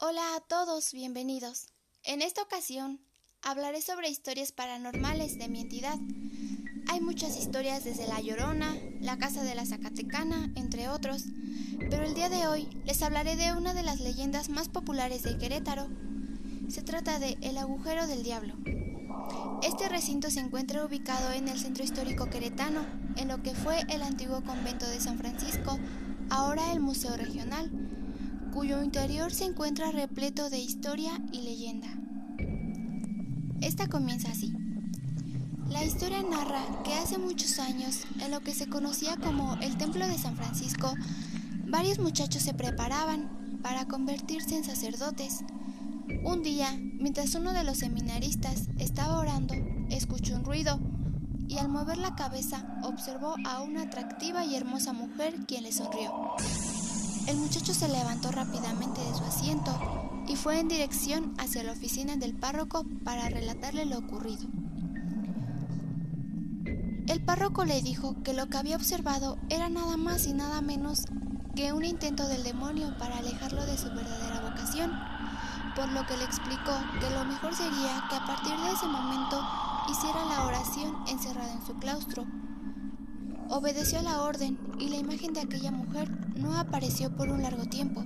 Hola a todos, bienvenidos. En esta ocasión hablaré sobre historias paranormales de mi entidad. Hay muchas historias desde La Llorona, La Casa de la Zacatecana, entre otros, pero el día de hoy les hablaré de una de las leyendas más populares de Querétaro. Se trata de El Agujero del Diablo. Este recinto se encuentra ubicado en el centro histórico queretano, en lo que fue el antiguo convento de San Francisco, ahora el Museo Regional cuyo interior se encuentra repleto de historia y leyenda. Esta comienza así. La historia narra que hace muchos años, en lo que se conocía como el Templo de San Francisco, varios muchachos se preparaban para convertirse en sacerdotes. Un día, mientras uno de los seminaristas estaba orando, escuchó un ruido y al mover la cabeza observó a una atractiva y hermosa mujer quien le sonrió. El muchacho se levantó rápidamente de su asiento y fue en dirección hacia la oficina del párroco para relatarle lo ocurrido. El párroco le dijo que lo que había observado era nada más y nada menos que un intento del demonio para alejarlo de su verdadera vocación, por lo que le explicó que lo mejor sería que a partir de ese momento hiciera la oración encerrado en su claustro Obedeció la orden y la imagen de aquella mujer no apareció por un largo tiempo.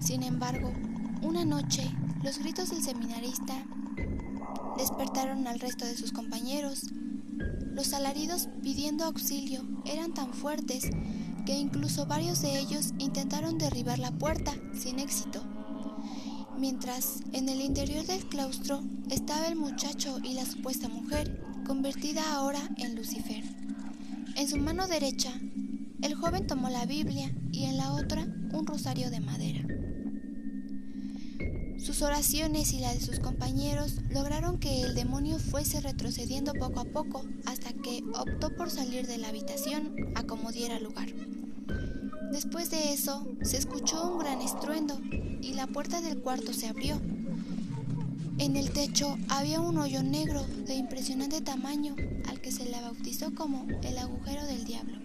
Sin embargo, una noche, los gritos del seminarista despertaron al resto de sus compañeros. Los alaridos pidiendo auxilio eran tan fuertes que incluso varios de ellos intentaron derribar la puerta sin éxito. Mientras en el interior del claustro estaba el muchacho y la supuesta mujer, convertida ahora en Lucifer. En su mano derecha, el joven tomó la Biblia y en la otra un rosario de madera. Sus oraciones y las de sus compañeros lograron que el demonio fuese retrocediendo poco a poco hasta que optó por salir de la habitación a como diera lugar. Después de eso, se escuchó un gran estruendo y la puerta del cuarto se abrió en el techo había un hoyo negro de impresionante tamaño al que se le bautizó como el agujero del diablo.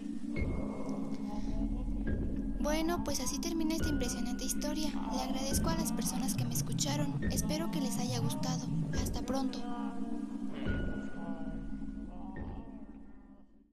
Bueno, pues así termina esta impresionante historia. Le agradezco a las personas que me escucharon. Espero que les haya gustado. Hasta pronto.